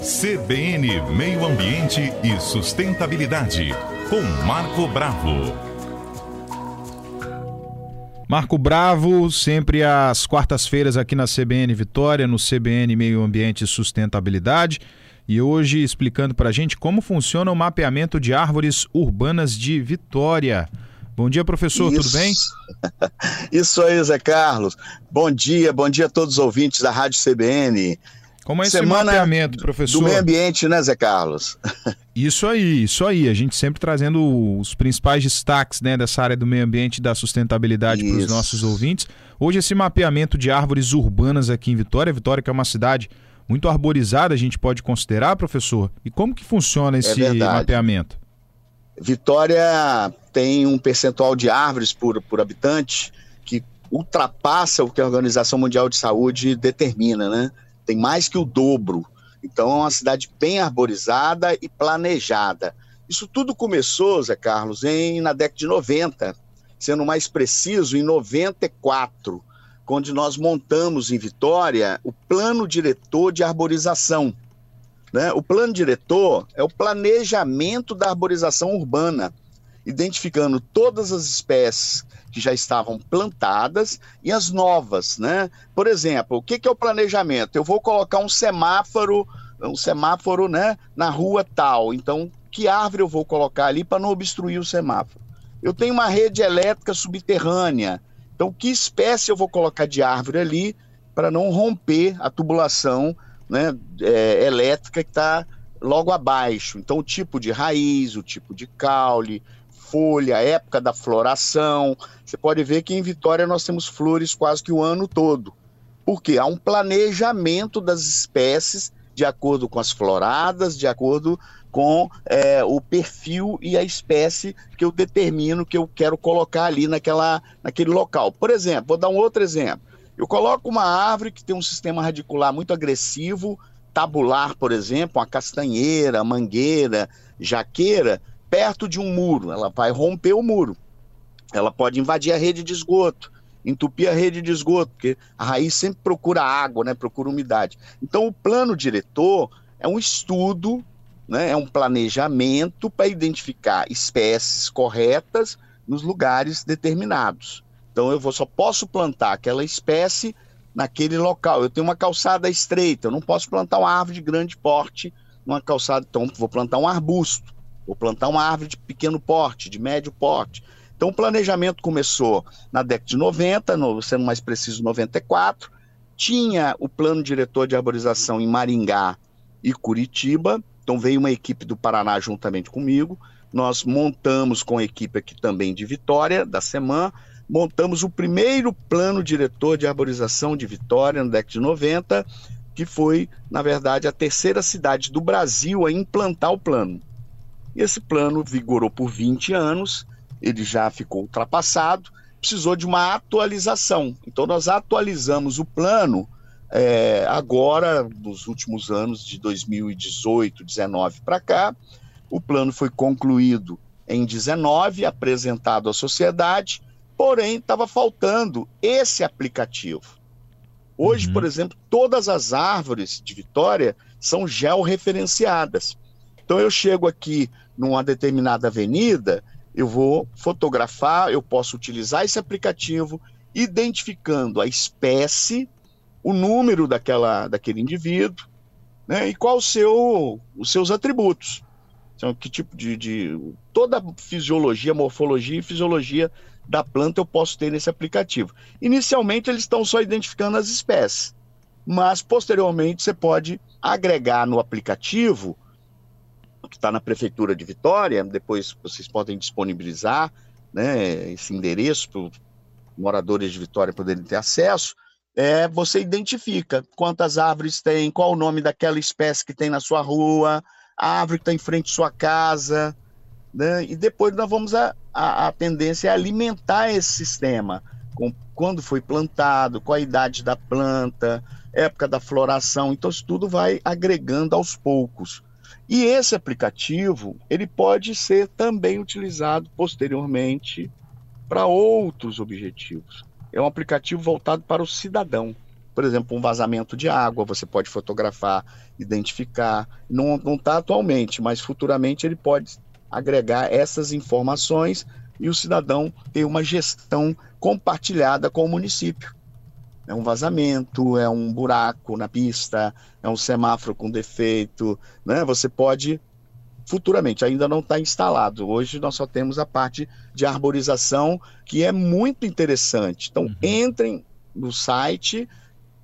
CBN Meio Ambiente e Sustentabilidade, com Marco Bravo. Marco Bravo, sempre às quartas-feiras aqui na CBN Vitória, no CBN Meio Ambiente e Sustentabilidade. E hoje explicando para a gente como funciona o mapeamento de árvores urbanas de Vitória. Bom dia, professor, Isso. tudo bem? Isso aí, Zé Carlos. Bom dia, bom dia a todos os ouvintes da Rádio CBN. Como é esse Semana mapeamento, professor? Do meio ambiente, né, Zé Carlos? Isso aí, isso aí. A gente sempre trazendo os principais destaques né, dessa área do meio ambiente e da sustentabilidade para os nossos ouvintes. Hoje, esse mapeamento de árvores urbanas aqui em Vitória. Vitória, que é uma cidade muito arborizada, a gente pode considerar, professor? E como que funciona é esse é mapeamento? Vitória tem um percentual de árvores por, por habitante que ultrapassa o que a Organização Mundial de Saúde determina, né? Tem mais que o dobro. Então é uma cidade bem arborizada e planejada. Isso tudo começou, Zé Carlos, em, na década de 90, sendo mais preciso, em 94, quando nós montamos em Vitória o plano diretor de arborização. Né? O plano diretor é o planejamento da arborização urbana, identificando todas as espécies que já estavam plantadas e as novas, né? Por exemplo, o que, que é o planejamento? Eu vou colocar um semáforo, um semáforo, né, na rua tal. Então, que árvore eu vou colocar ali para não obstruir o semáforo? Eu tenho uma rede elétrica subterrânea. Então, que espécie eu vou colocar de árvore ali para não romper a tubulação né, é, elétrica que está logo abaixo. Então, o tipo de raiz, o tipo de caule, folha, época da floração. Você pode ver que em Vitória nós temos flores quase que o ano todo. Porque há um planejamento das espécies de acordo com as floradas, de acordo com é, o perfil e a espécie que eu determino que eu quero colocar ali naquela, naquele local. Por exemplo, vou dar um outro exemplo. Eu coloco uma árvore que tem um sistema radicular muito agressivo, tabular, por exemplo, uma castanheira, mangueira, jaqueira, perto de um muro. Ela vai romper o muro. Ela pode invadir a rede de esgoto, entupir a rede de esgoto, porque a raiz sempre procura água, né? procura umidade. Então, o plano diretor é um estudo, né? é um planejamento para identificar espécies corretas nos lugares determinados. Então eu vou, só posso plantar aquela espécie naquele local. Eu tenho uma calçada estreita, eu não posso plantar uma árvore de grande porte numa calçada, então vou plantar um arbusto, vou plantar uma árvore de pequeno porte, de médio porte. Então o planejamento começou na década de 90, no, sendo mais preciso 94, tinha o plano diretor de arborização em Maringá e Curitiba, então veio uma equipe do Paraná juntamente comigo, nós montamos com a equipe aqui também de Vitória, da Semana, montamos o primeiro plano diretor de arborização de Vitória, na década de 90, que foi, na verdade, a terceira cidade do Brasil a implantar o plano. E esse plano vigorou por 20 anos, ele já ficou ultrapassado, precisou de uma atualização. Então, nós atualizamos o plano é, agora, nos últimos anos, de 2018, 19 para cá. O plano foi concluído em 19, apresentado à sociedade Porém, estava faltando esse aplicativo. Hoje, uhum. por exemplo, todas as árvores de Vitória são georreferenciadas. Então, eu chego aqui numa determinada avenida, eu vou fotografar, eu posso utilizar esse aplicativo, identificando a espécie, o número daquela, daquele indivíduo, né, e qual o seu, os seus atributos. Então, que tipo de, de. Toda a fisiologia, morfologia e fisiologia da planta eu posso ter nesse aplicativo. Inicialmente eles estão só identificando as espécies, mas posteriormente você pode agregar no aplicativo que está na prefeitura de Vitória, depois vocês podem disponibilizar né, esse endereço para moradores de Vitória poderem ter acesso. É, você identifica quantas árvores tem, qual o nome daquela espécie que tem na sua rua, a árvore que está em frente à sua casa, né? E depois nós vamos a, a, a tendência é alimentar esse sistema com quando foi plantado, qual a idade da planta, época da floração. Então isso tudo vai agregando aos poucos. E esse aplicativo ele pode ser também utilizado posteriormente para outros objetivos. É um aplicativo voltado para o cidadão. por exemplo, um vazamento de água, você pode fotografar, identificar. Não está atualmente, mas futuramente ele pode agregar essas informações e o cidadão ter uma gestão compartilhada com o município. É um vazamento, é um buraco na pista, é um semáforo com defeito, né? Você pode futuramente, ainda não está instalado. Hoje nós só temos a parte de arborização, que é muito interessante. Então, uhum. entrem no site,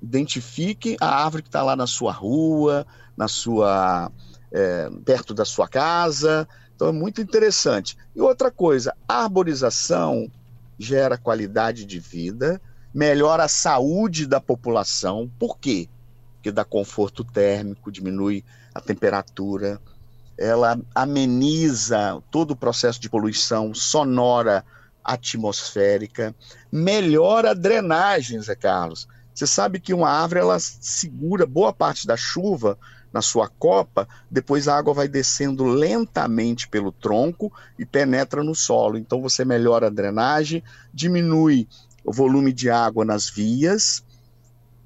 identifique a árvore que está lá na sua rua, na sua é, perto da sua casa. Então é muito interessante. E outra coisa, a arborização gera qualidade de vida, melhora a saúde da população. Por quê? Porque dá conforto térmico, diminui a temperatura, ela ameniza todo o processo de poluição sonora atmosférica, melhora a drenagem, Zé Carlos. Você sabe que uma árvore ela segura boa parte da chuva na sua copa, depois a água vai descendo lentamente pelo tronco e penetra no solo. Então você melhora a drenagem, diminui o volume de água nas vias,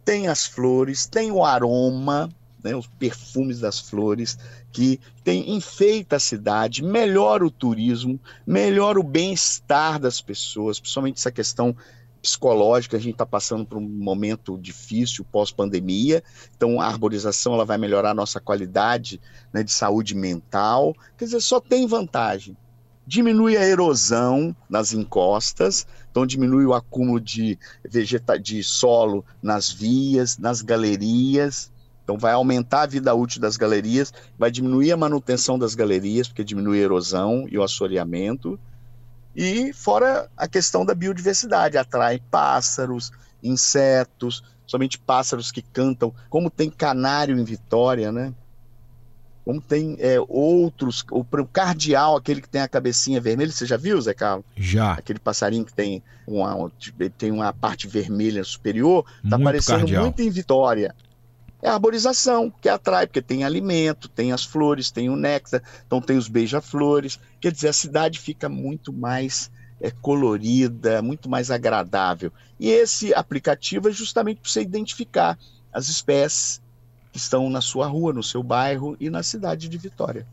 tem as flores, tem o aroma, né, os perfumes das flores, que tem, enfeita a cidade, melhora o turismo, melhora o bem-estar das pessoas, principalmente essa questão psicológica, a gente está passando por um momento difícil pós-pandemia, então a arborização ela vai melhorar a nossa qualidade né, de saúde mental, quer dizer, só tem vantagem. Diminui a erosão nas encostas, então diminui o acúmulo de, vegeta de solo nas vias, nas galerias, então vai aumentar a vida útil das galerias, vai diminuir a manutenção das galerias, porque diminui a erosão e o assoreamento, e fora a questão da biodiversidade, atrai pássaros, insetos, somente pássaros que cantam, como tem canário em Vitória, né? Como tem é, outros, o, o cardeal, aquele que tem a cabecinha vermelha, você já viu, Zé Carlos? Já. Aquele passarinho que tem uma, tem uma parte vermelha superior, está aparecendo cardeal. muito em Vitória é a arborização, que atrai, porque tem alimento, tem as flores, tem o néctar, então tem os beija-flores. Quer dizer, a cidade fica muito mais é, colorida, muito mais agradável. E esse aplicativo é justamente para você identificar as espécies estão na sua rua, no seu bairro e na cidade de Vitória.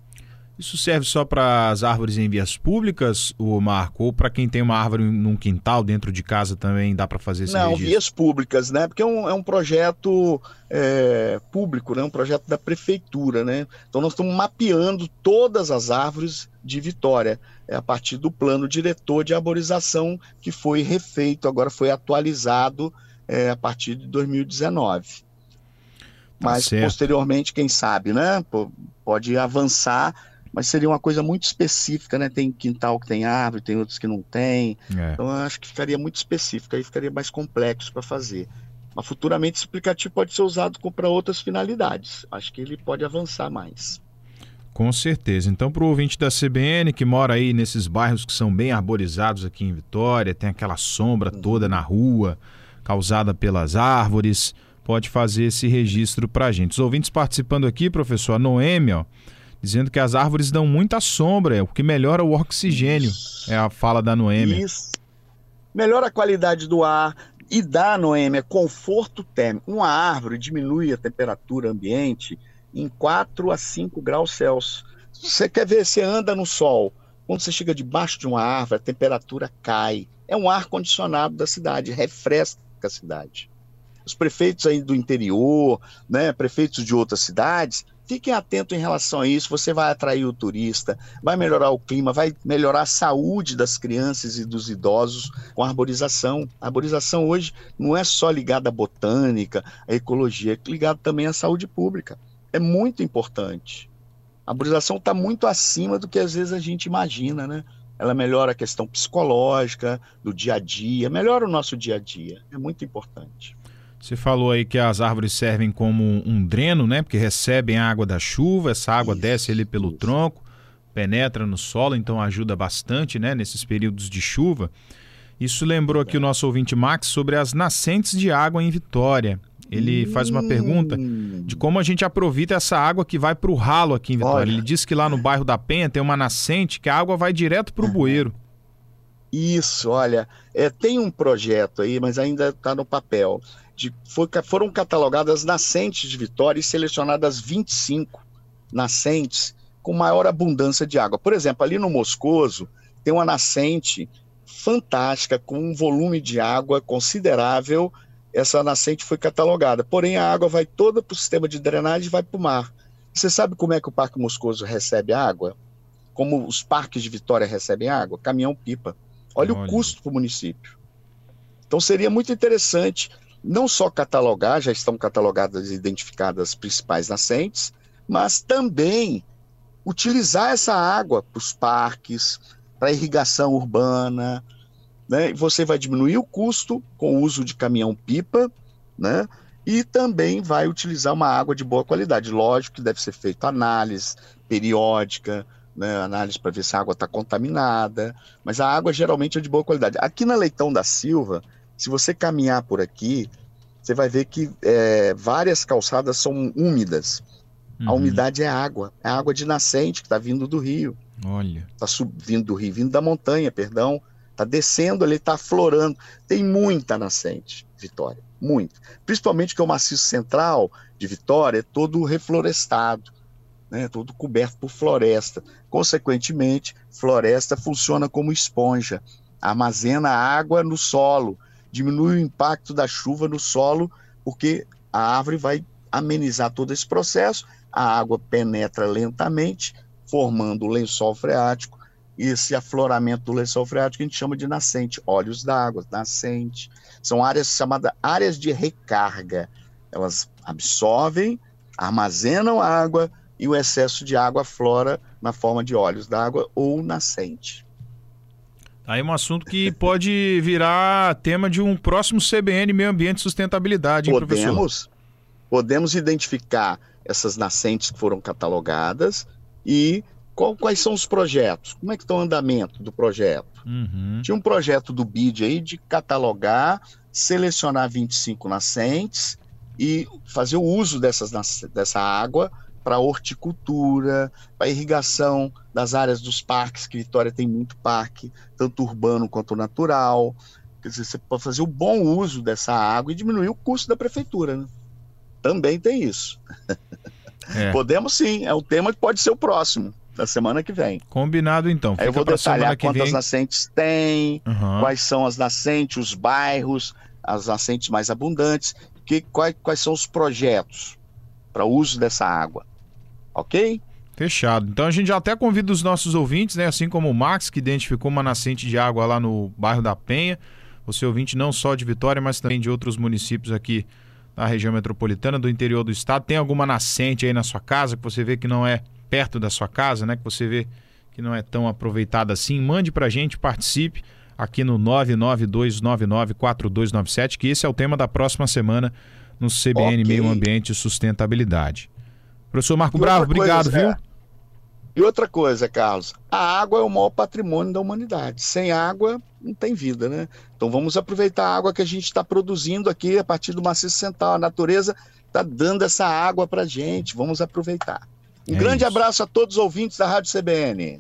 Isso serve só para as árvores em vias públicas, o Marco, ou para quem tem uma árvore num quintal dentro de casa também dá para fazer esse Não, registro? vias públicas, né? Porque é um, é um projeto é, público, né? Um projeto da prefeitura, né? Então nós estamos mapeando todas as árvores de Vitória, é a partir do plano diretor de arborização que foi refeito, agora foi atualizado é, a partir de 2019. Tá Mas certo. posteriormente, quem sabe, né? Pode avançar mas seria uma coisa muito específica, né? Tem quintal que tem árvore, tem outros que não tem. É. Então eu acho que ficaria muito específico, aí ficaria mais complexo para fazer. Mas futuramente esse aplicativo pode ser usado para outras finalidades. Acho que ele pode avançar mais. Com certeza. Então, para o ouvinte da CBN que mora aí nesses bairros que são bem arborizados aqui em Vitória, tem aquela sombra uhum. toda na rua, causada pelas árvores, pode fazer esse registro para a gente. Os ouvintes participando aqui, professor, a Noêmia, ó, dizendo que as árvores dão muita sombra, é o que melhora o oxigênio. É a fala da Noêmia. Isso. Melhora a qualidade do ar e dá, Noêmia, conforto térmico. Uma árvore diminui a temperatura ambiente em 4 a 5 graus Celsius. Você quer ver, você anda no sol. Quando você chega debaixo de uma árvore, a temperatura cai. É um ar condicionado da cidade, refresca a cidade. Os prefeitos aí do interior, né, prefeitos de outras cidades, Fiquem atentos em relação a isso, você vai atrair o turista, vai melhorar o clima, vai melhorar a saúde das crianças e dos idosos com a arborização. A arborização hoje não é só ligada à botânica, à ecologia, é ligada também à saúde pública. É muito importante. A arborização está muito acima do que às vezes a gente imagina, né? Ela melhora a questão psicológica, do dia a dia, melhora o nosso dia a dia. É muito importante. Você falou aí que as árvores servem como um dreno, né? Porque recebem a água da chuva, essa água isso, desce ali pelo isso. tronco, penetra no solo, então ajuda bastante, né? Nesses períodos de chuva. Isso lembrou aqui o nosso ouvinte Max sobre as nascentes de água em Vitória. Ele hum. faz uma pergunta de como a gente aproveita essa água que vai para o ralo aqui em Vitória. Olha. Ele disse que lá no bairro da Penha tem uma nascente que a água vai direto para o bueiro. Isso, olha, é, tem um projeto aí, mas ainda está no papel de, foram catalogadas nascentes de Vitória e selecionadas 25 nascentes com maior abundância de água. Por exemplo, ali no Moscoso tem uma nascente fantástica com um volume de água considerável. Essa nascente foi catalogada, porém a água vai toda para o sistema de drenagem e vai para o mar. Você sabe como é que o Parque Moscoso recebe água? Como os parques de Vitória recebem água? Caminhão-pipa. Olha, Olha, o custo para o município. Então seria muito interessante não só catalogar, já estão catalogadas e identificadas as principais nascentes, mas também utilizar essa água para os parques, para irrigação urbana, né? Você vai diminuir o custo com o uso de caminhão-pipa, né? E também vai utilizar uma água de boa qualidade. Lógico que deve ser feita análise periódica, né? análise para ver se a água está contaminada, mas a água geralmente é de boa qualidade. Aqui na Leitão da Silva, se você caminhar por aqui, você vai ver que é, várias calçadas são úmidas. Uhum. A umidade é água, é água de nascente que está vindo do rio. Olha. Está subindo do rio, vindo da montanha, perdão. Está descendo, ele está florando. Tem muita nascente, Vitória, muito. Principalmente que o maciço central de Vitória é todo reflorestado, né, todo coberto por floresta. Consequentemente, floresta funciona como esponja, armazena água no solo, diminui o impacto da chuva no solo, porque a árvore vai amenizar todo esse processo, a água penetra lentamente, formando o lençol freático, e esse afloramento do lençol freático a gente chama de nascente, olhos d'água, nascente. São áreas chamadas áreas de recarga. Elas absorvem, armazenam água e o excesso de água flora na forma de olhos d'água ou nascente. Aí um assunto que pode virar tema de um próximo CBN Meio Ambiente e Sustentabilidade, hein, podemos, professor? Podemos identificar essas nascentes que foram catalogadas e qual, quais são os projetos? Como é que está o andamento do projeto? Uhum. Tinha um projeto do BID aí de catalogar, selecionar 25 nascentes e fazer o uso dessas, dessa água para horticultura, para irrigação das áreas dos parques, que Vitória tem muito parque, tanto urbano quanto natural. Quer dizer, você pode fazer o bom uso dessa água e diminuir o custo da prefeitura. Né? Também tem isso. É. Podemos sim, é um tema que pode ser o próximo da semana que vem. Combinado então. Fica Aí eu vou detalhar quantas vem. nascentes tem, uhum. quais são as nascentes, os bairros, as nascentes mais abundantes, que, quais, quais são os projetos para o uso dessa água ok? Fechado. Então a gente já até convida os nossos ouvintes, né? Assim como o Max, que identificou uma nascente de água lá no bairro da Penha. Você ouvinte não só de Vitória, mas também de outros municípios aqui da região metropolitana, do interior do estado. Tem alguma nascente aí na sua casa que você vê que não é perto da sua casa, né? Que você vê que não é tão aproveitada assim. Mande pra gente, participe aqui no 992994297, que esse é o tema da próxima semana no CBN okay. Meio Ambiente e Sustentabilidade. Professor Marco Bravo, obrigado, coisa, viu? É. E outra coisa, Carlos, a água é o maior patrimônio da humanidade. Sem água, não tem vida, né? Então vamos aproveitar a água que a gente está produzindo aqui a partir do maciço central. A natureza está dando essa água para gente. Vamos aproveitar. Um é grande isso. abraço a todos os ouvintes da Rádio CBN.